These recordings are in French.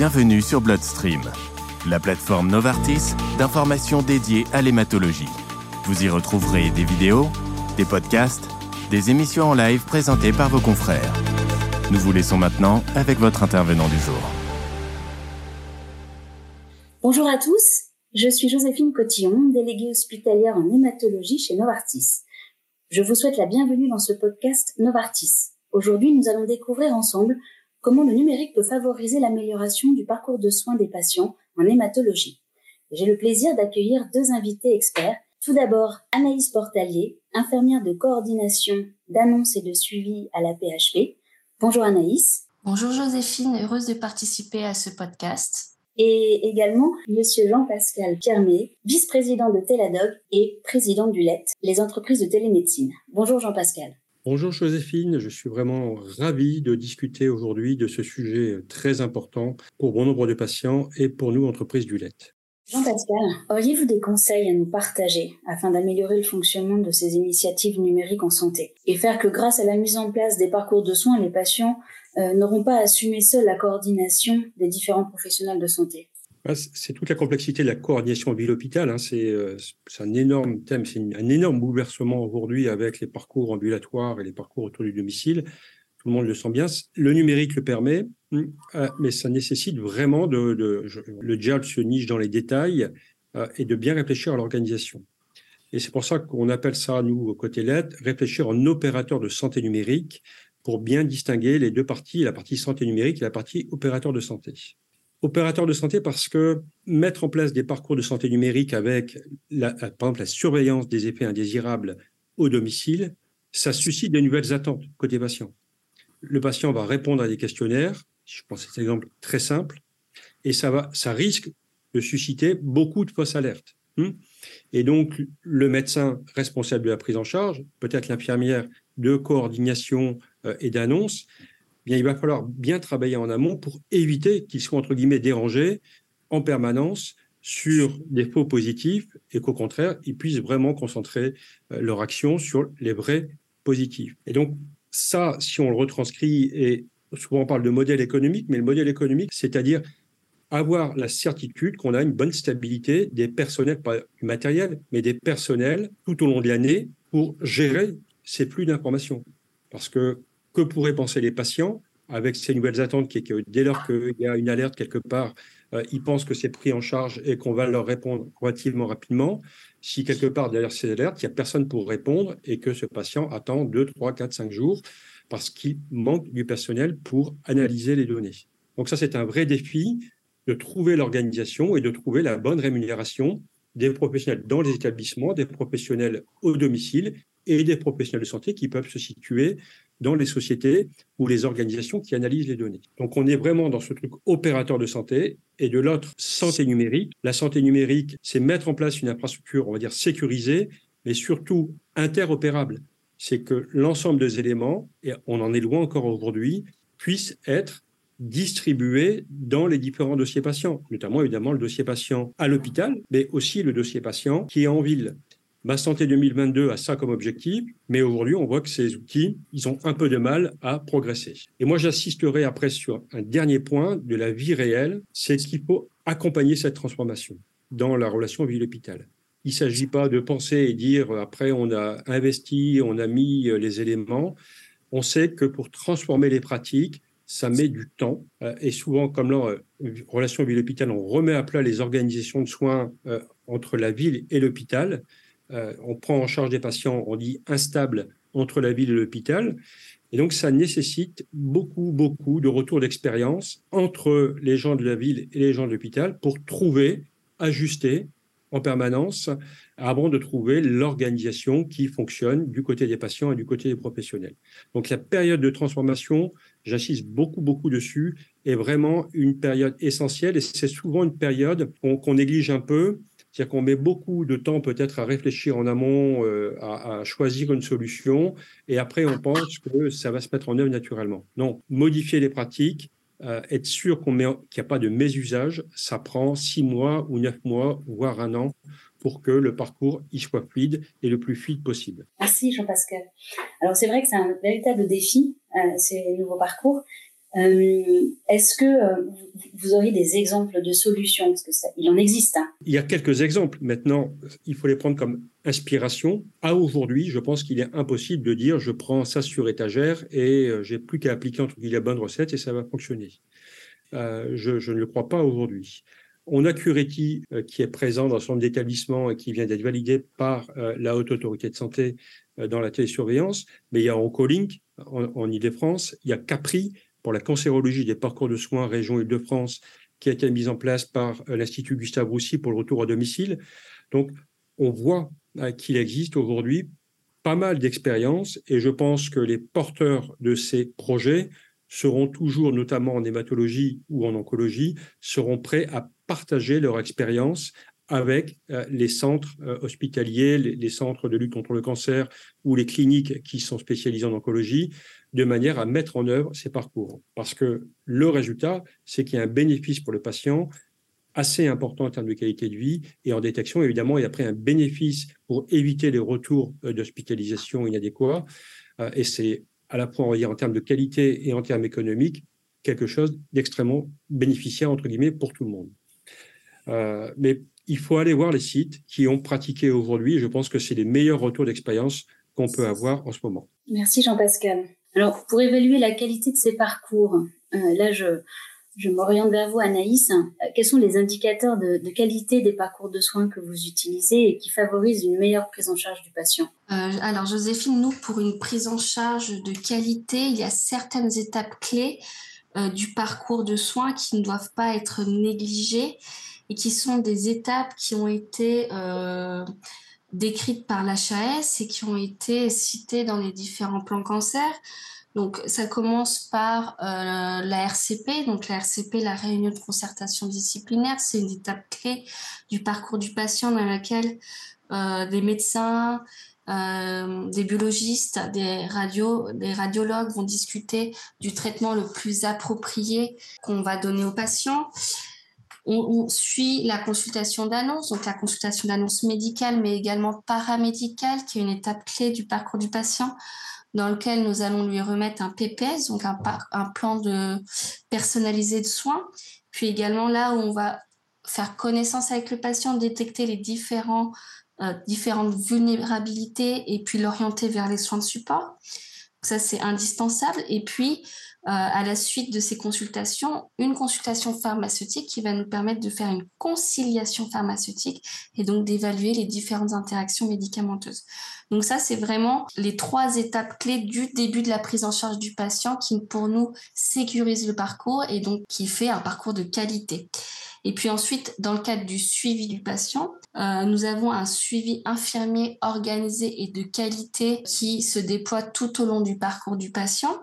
Bienvenue sur Bloodstream, la plateforme Novartis d'informations dédiées à l'hématologie. Vous y retrouverez des vidéos, des podcasts, des émissions en live présentées par vos confrères. Nous vous laissons maintenant avec votre intervenant du jour. Bonjour à tous, je suis Joséphine Cotillon, déléguée hospitalière en hématologie chez Novartis. Je vous souhaite la bienvenue dans ce podcast Novartis. Aujourd'hui, nous allons découvrir ensemble comment le numérique peut favoriser l'amélioration du parcours de soins des patients en hématologie? J'ai le plaisir d'accueillir deux invités experts. Tout d'abord, Anaïs Portalier, infirmière de coordination d'annonce et de suivi à la PHP. Bonjour Anaïs. Bonjour Joséphine, heureuse de participer à ce podcast. Et également Monsieur Jean-Pascal Piermet, vice-président de Teladog et président du LET, les entreprises de télémédecine. Bonjour Jean-Pascal. Bonjour Joséphine, je suis vraiment ravi de discuter aujourd'hui de ce sujet très important pour bon nombre de patients et pour nous, entreprises du lait. Jean-Pascal, auriez-vous des conseils à nous partager afin d'améliorer le fonctionnement de ces initiatives numériques en santé et faire que grâce à la mise en place des parcours de soins, les patients euh, n'auront pas à assumer seuls la coordination des différents professionnels de santé? C'est toute la complexité de la coordination ville-hôpital. Hein. Euh, c'est un énorme thème, c'est un énorme bouleversement aujourd'hui avec les parcours ambulatoires et les parcours autour du domicile. Tout le monde le sent bien. Le numérique le permet, hum, euh, mais ça nécessite vraiment de, le diable se niche dans les détails euh, et de bien réfléchir à l'organisation. Et c'est pour ça qu'on appelle ça, nous, côté LED, réfléchir en opérateur de santé numérique pour bien distinguer les deux parties, la partie santé numérique et la partie opérateur de santé opérateur de santé parce que mettre en place des parcours de santé numérique avec, la, par exemple, la surveillance des effets indésirables au domicile, ça suscite de nouvelles attentes côté patient. Le patient va répondre à des questionnaires, je pense à cet exemple très simple, et ça, va, ça risque de susciter beaucoup de fausses alertes. Hmm? Et donc, le médecin responsable de la prise en charge, peut-être l'infirmière de coordination euh, et d'annonce, bien, il va falloir bien travailler en amont pour éviter qu'ils soient, entre guillemets, dérangés en permanence sur des faux positifs et qu'au contraire, ils puissent vraiment concentrer euh, leur action sur les vrais positifs. Et donc, ça, si on le retranscrit, et souvent on parle de modèle économique, mais le modèle économique, c'est-à-dire avoir la certitude qu'on a une bonne stabilité des personnels, pas du matériel, mais des personnels tout au long de l'année pour gérer ces flux d'informations. Parce que que pourraient penser les patients avec ces nouvelles attentes qui est que dès lors qu'il y a une alerte quelque part, euh, ils pensent que c'est pris en charge et qu'on va leur répondre relativement rapidement. Si quelque part derrière ces alertes, il n'y a personne pour répondre et que ce patient attend 2, 3, 4, 5 jours parce qu'il manque du personnel pour analyser les données. Donc ça, c'est un vrai défi de trouver l'organisation et de trouver la bonne rémunération des professionnels dans les établissements, des professionnels au domicile et des professionnels de santé qui peuvent se situer dans les sociétés ou les organisations qui analysent les données. Donc on est vraiment dans ce truc opérateur de santé et de l'autre santé numérique. La santé numérique, c'est mettre en place une infrastructure, on va dire, sécurisée, mais surtout interopérable. C'est que l'ensemble des éléments, et on en est loin encore aujourd'hui, puissent être distribués dans les différents dossiers patients, notamment évidemment le dossier patient à l'hôpital, mais aussi le dossier patient qui est en ville. Ma Santé 2022 a ça comme objectif, mais aujourd'hui, on voit que ces outils, ils ont un peu de mal à progresser. Et moi, j'assisterai après sur un dernier point de la vie réelle, c'est qu'il faut accompagner cette transformation dans la relation ville-hôpital. Il ne s'agit pas de penser et dire après on a investi, on a mis les éléments. On sait que pour transformer les pratiques, ça met du temps. Euh, et souvent, comme là, euh, relation ville-hôpital, on remet à plat les organisations de soins euh, entre la ville et l'hôpital. Euh, on prend en charge des patients, on dit instables entre la ville et l'hôpital. Et donc, ça nécessite beaucoup, beaucoup de retours d'expérience entre les gens de la ville et les gens de l'hôpital pour trouver, ajuster en permanence avant de trouver l'organisation qui fonctionne du côté des patients et du côté des professionnels. Donc, la période de transformation, j'insiste beaucoup, beaucoup dessus, est vraiment une période essentielle et c'est souvent une période qu'on néglige un peu c'est-à-dire qu'on met beaucoup de temps peut-être à réfléchir en amont, euh, à, choisir une solution, et après on pense que ça va se mettre en œuvre naturellement. Non, modifier les pratiques, euh, être sûr qu'on qu'il n'y a pas de mésusage, ça prend six mois ou neuf mois, voire un an, pour que le parcours y soit fluide et le plus fluide possible. Merci Jean-Pascal. Alors c'est vrai que c'est un véritable défi, euh, ces nouveaux parcours. Est-ce que vous auriez des exemples de solutions? Parce que il en existe. Hein. Il y a quelques exemples. Maintenant, il faut les prendre comme inspiration. À aujourd'hui, je pense qu'il est impossible de dire je prends ça sur étagère et j'ai plus qu'à appliquer entre guillemets la bonne recette et ça va fonctionner. Euh, je, ne le crois pas aujourd'hui. On a Curetti euh, qui est présent dans son établissement et qui vient d'être validé par euh, la Haute Autorité de Santé dans la télésurveillance, mais il y a Oncolink en, en Ile-de-France, il y a Capri pour la cancérologie des parcours de soins région Île-de-France qui a été mise en place par l'Institut Gustave Roussy pour le retour à domicile. Donc, on voit qu'il existe aujourd'hui pas mal d'expériences et je pense que les porteurs de ces projets seront toujours, notamment en hématologie ou en oncologie, seront prêts à partager leur expérience avec euh, les centres euh, hospitaliers, les, centres de lutte contre le cancer ou les cliniques qui sont spécialisées en oncologie, de manière à mettre en œuvre ces parcours. Parce que le résultat, c'est qu'il y a un bénéfice pour le patient assez important en termes de qualité de vie et en détection, évidemment, et après un bénéfice pour éviter les retours euh, d'hospitalisation inadéquats. Et c'est à la fois en termes de qualité et en termes économiques, quelque chose d'extrêmement bénéficiaire, entre guillemets, pour tout le monde. Mais il faut aller voir les sites qui ont pratiqué aujourd'hui. Je pense que c'est les meilleurs retours d'expérience qu'on peut avoir en ce moment. Merci Jean-Pascal. Alors, pour évaluer la qualité de ces parcours, euh, là, je, je m'oriente vers vous, Anaïs. Quels sont les indicateurs de, qualité des parcours de soins que vous utilisez et qui favorisent une meilleure prise en charge du patient? Euh, Alors, Joséphine, nous, pour une prise en charge de qualité, il y a certaines étapes clés euh, du parcours de soins qui ne doivent pas être négligées et qui sont des étapes qui ont été décrites par l'HAS et qui ont été citées dans les différents plans cancer. Donc, ça commence par euh, la RCP. Donc, la RCP, la réunion de concertation disciplinaire, c'est une étape clé du parcours du patient dans laquelle euh, des médecins, euh, des biologistes, des, radios, des radiologues vont discuter du traitement le plus approprié qu'on va donner au patient. On, suit la consultation d'annonce, donc la consultation d'annonce médicale, mais également paramédicale, qui est une étape clé du parcours du patient dans lequel nous allons lui remettre un PPS, donc un, plan de personnalisé de soins. Puis également là où on va faire connaissance avec le patient, détecter les euh, différentes vulnérabilités et puis l'orienter vers les soins de support. Ça, c'est indispensable. Et puis, à la suite de ces consultations, une consultation pharmaceutique qui va nous permettre de faire une conciliation pharmaceutique et donc d'évaluer les différentes interactions médicamenteuses. Donc ça, c'est vraiment les trois étapes clés du début de la prise en charge du patient qui, pour nous, sécurise le parcours et donc qui fait un parcours de qualité. Et puis ensuite, dans le cadre du suivi du patient, euh, nous avons un suivi infirmier organisé et de qualité qui se déploie tout au long du parcours du patient.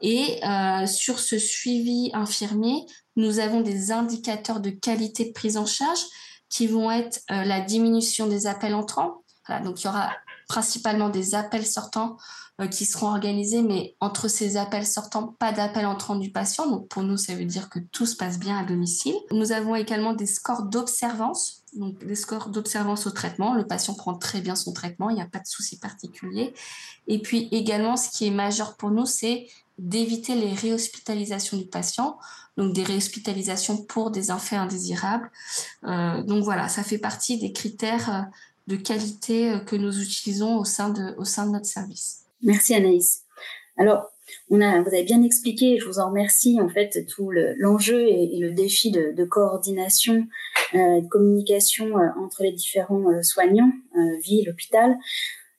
Et euh, sur ce suivi infirmier, nous avons des indicateurs de qualité de prise en charge qui vont être euh, la diminution des appels entrants. donc il y aura principalement des appels sortants euh, qui seront organisés, mais entre ces appels sortants, pas d'appels entrants du patient. Donc pour nous, ça veut dire que tout se passe bien à domicile. Nous avons également des scores d'observance, donc des scores d'observance au traitement. Le patient prend très bien son traitement, il n'y a pas de souci particulier. Et puis également, ce qui est majeur pour nous, c'est d'éviter les réhospitalisations du patient, donc des réhospitalisations pour des effets indésirables. Euh, donc voilà, ça fait partie des critères euh, de qualité euh, que nous utilisons au sein de, au sein de notre service. Merci Anaïs. Alors, on a, vous avez bien expliqué, je vous en remercie, en fait, tout l'enjeu et, le défi de, coordination, euh, de communication entre les différents soignants, ville, hôpital.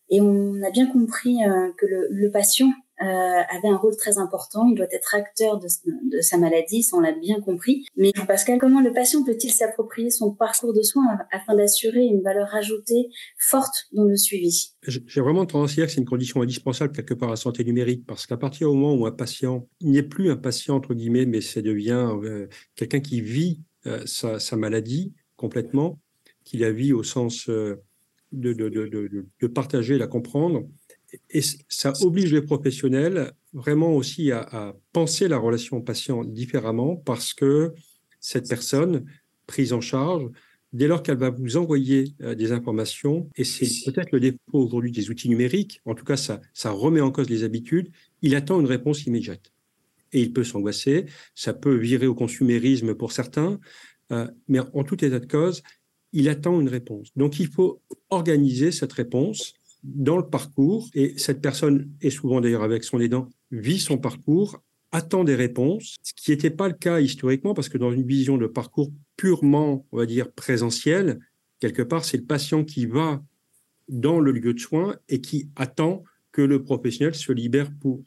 Et on a bien compris que le, le patient euh, avait un rôle très important. Il doit être acteur de, sa maladie, ça on l'a bien compris. Mais Pascal, comment le patient peut-il s'approprier son parcours de soins afin d'assurer une valeur ajoutée forte dans le suivi? J'ai vraiment tendance à dire que c'est une condition indispensable quelque part à la santé numérique, parce qu'à partir du moment où un patient n'est plus un patient entre guillemets, mais ça devient euh, quelqu'un qui vit euh, sa, sa, maladie complètement, qui la vit au sens de, de, de, de partager, la comprendre et ça oblige les professionnels vraiment aussi à, penser la relation patient différemment parce que cette personne prise en charge, dès lors qu'elle va vous envoyer euh, des informations, et c'est peut-être le défaut aujourd'hui des outils numériques, en tout cas ça, ça remet en cause les habitudes, il attend une réponse immédiate. et il peut s'angoisser. Ça peut virer au consumérisme pour certains, euh, mais en tout état de cause, il attend une réponse. Donc il faut organiser cette réponse dans le parcours, et cette personne, est souvent d'ailleurs avec son aidant, vit son parcours, attend des réponses, ce qui n'était pas le cas historiquement, parce que dans une vision de parcours purement, on va dire, présentiel, quelque part, c'est le patient qui va dans le lieu de soins et qui attend que le professionnel se libère pour.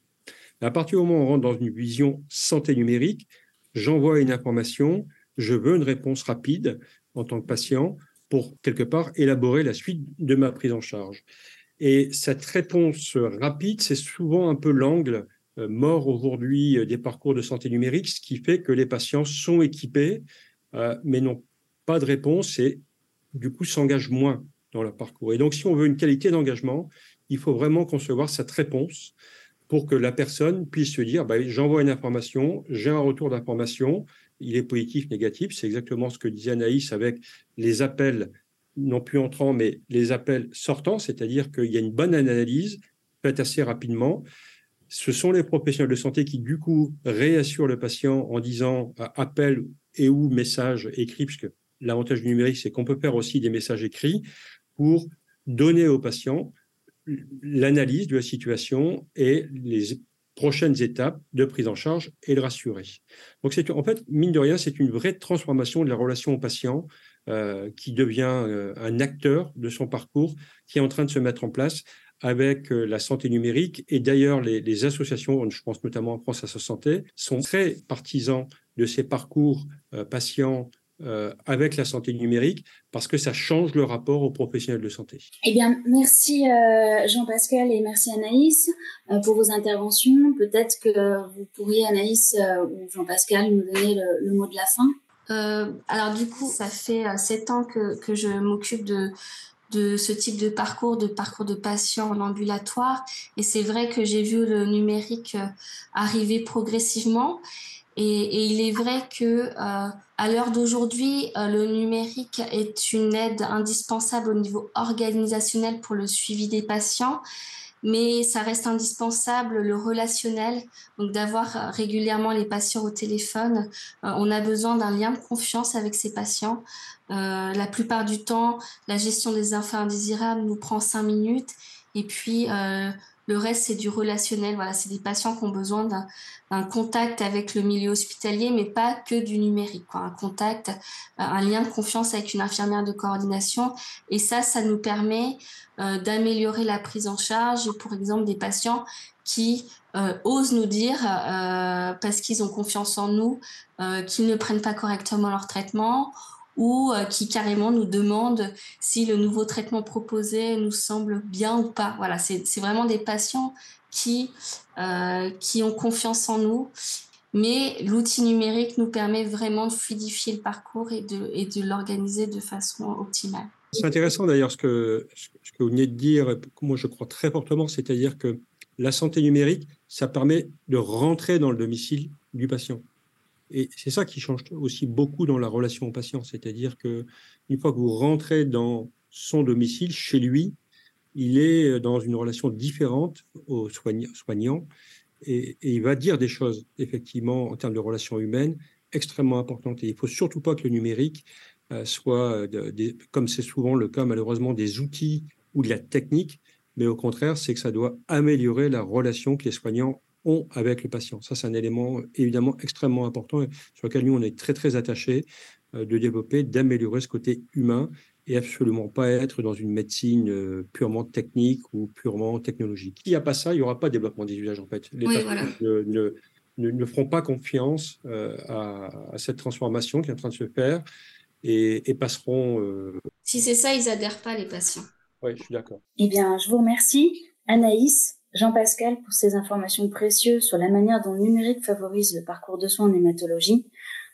À partir du moment où on rentre dans une vision santé numérique, j'envoie une information, je veux une réponse rapide en tant que patient pour quelque part élaborer la suite de ma prise en charge. Et cette réponse rapide, c'est souvent un peu l'angle euh, mort aujourd'hui euh, des parcours de santé numérique, ce qui fait que les patients sont équipés, euh, mais n'ont pas de réponse et du coup s'engagent moins dans leur parcours. Et donc, si on veut une qualité d'engagement, il faut vraiment concevoir cette réponse pour que la personne puisse se dire, bah, j'envoie une information, j'ai un retour d'information, il est positif, négatif. C'est exactement ce que disait Anaïs avec les appels, non plus entrants, mais les appels sortants, c'est-à-dire qu'il y a une bonne analyse faite assez rapidement. Ce sont les professionnels de santé qui, du coup, réassurent le patient en disant euh, appel et ou message écrit, puisque l'avantage du numérique, c'est qu'on peut faire aussi des messages écrits pour donner au patient l'analyse de la situation et les prochaines étapes de prise en charge et le rassurer. Donc, c'est en fait, mine de rien, c'est une vraie transformation de la relation au patient euh, qui devient euh, un acteur de son parcours qui est en train de se mettre en place avec euh, la santé numérique. Et d'ailleurs, les, associations, je pense notamment en France à sa santé, sont très partisans de ces parcours patients avec la santé numérique parce que ça change le rapport aux professionnels de santé. Eh bien, merci Jean-Pascal et merci Anaïs pour vos interventions. Peut-être que vous pourriez, Anaïs ou Jean-Pascal, nous donner le, mot de la fin. Alors du coup, ça fait sept ans que, que je m'occupe de, de ce type de parcours, de parcours de patient en ambulatoire. Et c'est vrai que j'ai vu le numérique arriver progressivement. Et, il est vrai que euh, à l'heure d'aujourd'hui, euh, le numérique est une aide indispensable au niveau organisationnel pour le suivi des patients, mais ça reste indispensable le relationnel, donc d'avoir régulièrement les patients au téléphone. Euh, on a besoin d'un lien de confiance avec ces patients. la plupart du temps, la gestion des infos indésirables nous prend cinq minutes. Et puis, le reste, c'est du relationnel. Voilà, c'est des patients qui ont besoin d'un contact avec le milieu hospitalier, mais pas que du numérique. Quoi. Un contact, euh, un lien de confiance avec une infirmière de coordination. Et ça, ça nous permet euh, d'améliorer la prise en charge, pour exemple, des patients qui euh, osent nous dire, parce qu'ils ont confiance en nous, qu'ils ne prennent pas correctement leur traitement ou euh, qui carrément nous demandent si le nouveau traitement proposé nous semble bien ou pas. Voilà, c'est vraiment des patients qui, euh, qui ont confiance en nous. Mais l'outil numérique nous permet vraiment de fluidifier le parcours et de, et de l'organiser de façon optimale. C'est intéressant d'ailleurs ce que, ce que vous venez de dire, moi je crois très fortement, c'est-à-dire que la santé numérique, ça permet de rentrer dans le domicile du patient. Et c'est ça qui change aussi beaucoup dans la relation au patient. C'est-à-dire que une fois que vous rentrez dans son domicile, chez lui, il est dans une relation différente au soignant et, il va dire des choses, effectivement, en termes de relations humaines, extrêmement importantes. Et il faut surtout pas que le numérique euh, soit, de, comme c'est souvent le cas malheureusement, des outils ou de la technique, mais au contraire, c'est que ça doit améliorer la relation que les soignants ont avec le patient. Ça, c'est un élément évidemment extrêmement important sur lequel nous, on est très, très attachés euh, de développer, d'améliorer ce côté humain et absolument pas être dans une médecine euh, purement technique ou purement technologique. S'il n'y a pas ça, il n'y aura pas de développement des usages, en fait. Les oui, voilà. ne, ne, ne, ne, feront pas confiance euh, à, à, cette transformation qui est en train de se faire et, et passeront... Euh... Si c'est ça, ils n'adhèrent pas, les patients. Oui, je suis d'accord. Eh bien, je vous remercie. Anaïs, Jean-Pascal pour ces informations précieuses sur la manière dont le numérique favorise le parcours de soins en hématologie.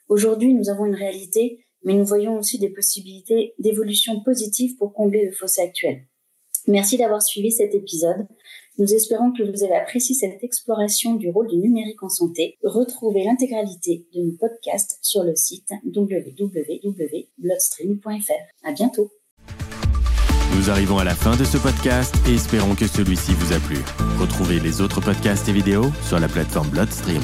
Aujourd'hui, nous avons une réalité, mais nous voyons aussi des possibilités d'évolution positive pour combler le fossé actuel. Merci d'avoir suivi cet épisode. Nous espérons que vous avez apprécié cette exploration du rôle du numérique en santé. Retrouvez l'intégralité de nos podcasts sur le site www.bloodstream.fr. À bientôt. Nous arrivons à la fin de ce podcast et espérons que celui-ci vous a plu. Retrouvez les autres podcasts et vidéos sur la plateforme Bloodstream.